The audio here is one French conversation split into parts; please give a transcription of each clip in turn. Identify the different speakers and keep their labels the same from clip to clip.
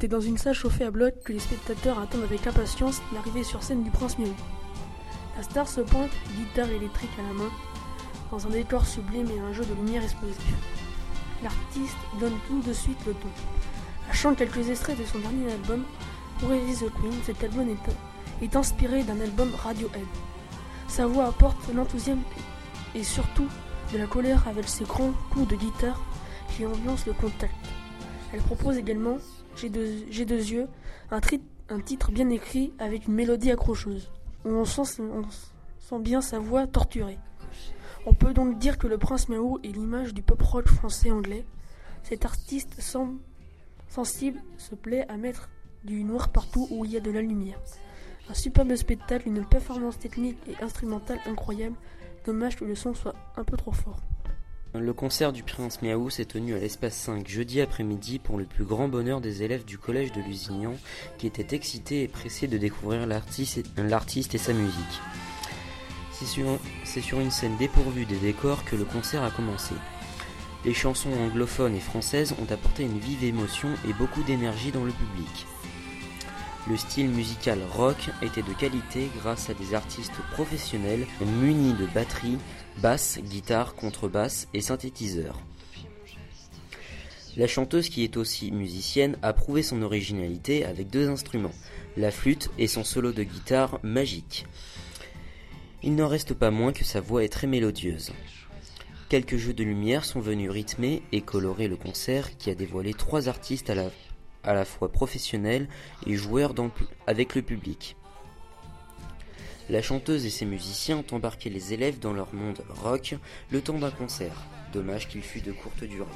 Speaker 1: C'est dans une salle chauffée à bloc que les spectateurs attendent avec impatience l'arrivée sur scène du prince Miaou. La star se pointe, guitare électrique à la main, dans un décor sublime et un jeu de lumière explosif. L'artiste donne tout de suite le ton. Elle chante quelques extraits de son dernier album, Is the Queen? Cet album est, est inspiré d'un album Radiohead. Sa voix apporte l'enthousiasme et surtout de la colère avec ses grands coups de guitare qui ambiancent le contact. Elle propose également J'ai deux, yeux, un, titre bien écrit avec une mélodie accrocheuse. On sent, on sent bien sa voix torturée. On peut donc dire que le prince Miaou est l'image du pop rock français-anglais. Cet artiste sensible se plaît à mettre du noir partout où il y a de la lumière. Un superbe spectacle, une performance technique et instrumentale incroyable. Dommage que le son soit un peu trop fort.
Speaker 2: Le concert du Prince Miaou s'est tenu à l'espace 5 jeudi après-midi pour le plus grand bonheur des élèves du collège de Lusignan qui étaient excités et pressés de découvrir l'artiste et sa musique. C'est sur, une scène dépourvue des décors que le concert a commencé. Les chansons anglophones et françaises ont apporté une vive émotion et beaucoup d'énergie dans le public. Le style musical rock était de qualité grâce à des artistes professionnels munis de batterie, basse, guitare, contrebasse et synthétiseur. La chanteuse qui est aussi musicienne a prouvé son originalité avec deux instruments, la flûte et son solo de guitare magique. Il n'en reste pas moins que sa voix est très mélodieuse. Quelques jeux de lumière sont venus rythmer et colorer le concert qui a dévoilé trois artistes à la, à la fois professionnels et joueurs avec le public. La chanteuse et ses musiciens ont embarqué les élèves dans leur monde rock le temps d'un concert. Dommage qu'il fût de courte durée.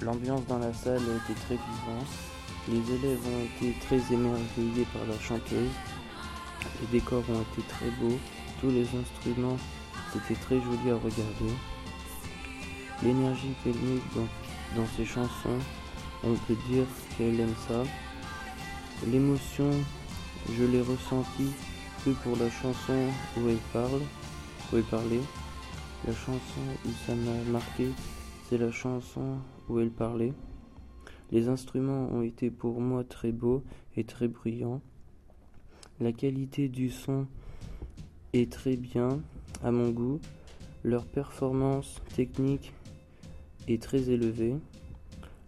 Speaker 3: L'ambiance dans la salle a été très vivante. Les élèves ont été très émerveillés par la chanteuse. Les décors ont été très beaux tous les instruments, c'était très joli à regarder. L'énergie met dans, dans ses chansons, on peut dire qu'elle aime ça. L'émotion, je l'ai ressentie que pour la chanson où elle parle, où elle parlait. La chanson où ça m'a marqué, c'est la chanson où elle parlait. Les instruments ont été pour moi très beaux et très brillants. La qualité du son est très bien à mon goût. Leur performance technique est très élevée.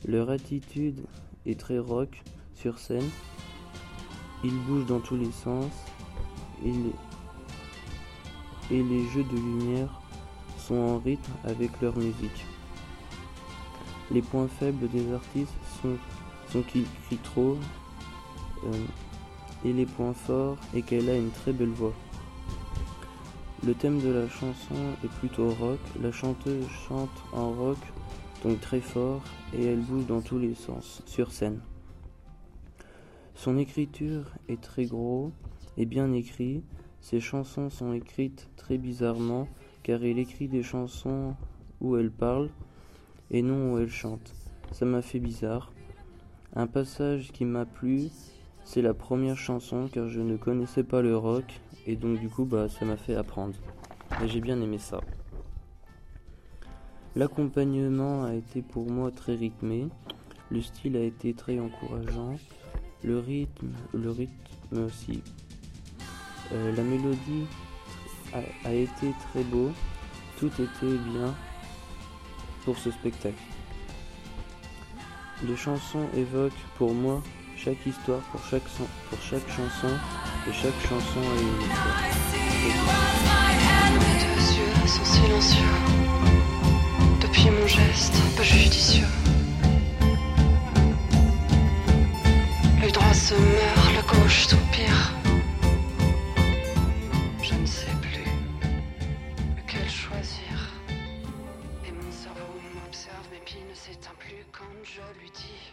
Speaker 3: Leur attitude est très rock sur scène. Ils bougent dans tous les sens. Et les, jeux de lumière sont en rythme avec leur musique. Les points faibles des artistes sont, sont qu'ils crient trop. Euh, et les points forts est qu'elle a une très belle voix. Le thème de la chanson est plutôt rock. La chanteuse chante en rock, donc très fort, et elle bouge dans tous les sens, sur scène. Son écriture est très gros et bien écrit. Ses chansons sont écrites très bizarrement, car elle écrit des chansons où elle parle et non où elle chante. Ça m'a fait bizarre. Un passage qui m'a plu, c'est la première chanson, car je ne connaissais pas le rock et donc du coup, bah, ça m'a fait apprendre. Et j'ai bien aimé ça. L'accompagnement a été pour moi très rythmé. Le style a été très encourageant. Le rythme, le rythme aussi. Euh, la mélodie a, été très beau. Tout était bien pour ce spectacle. Les chansons évoquent pour moi chaque histoire pour chaque, pour chaque chanson et chaque chanson a une histoire.
Speaker 4: Mon geste peu judicieux. Le droit se meurt, le gauche soupire. Je ne sais plus lequel choisir. Et mon cerveau m'observe, mes pieds ne s'éteint plus quand je lui dis.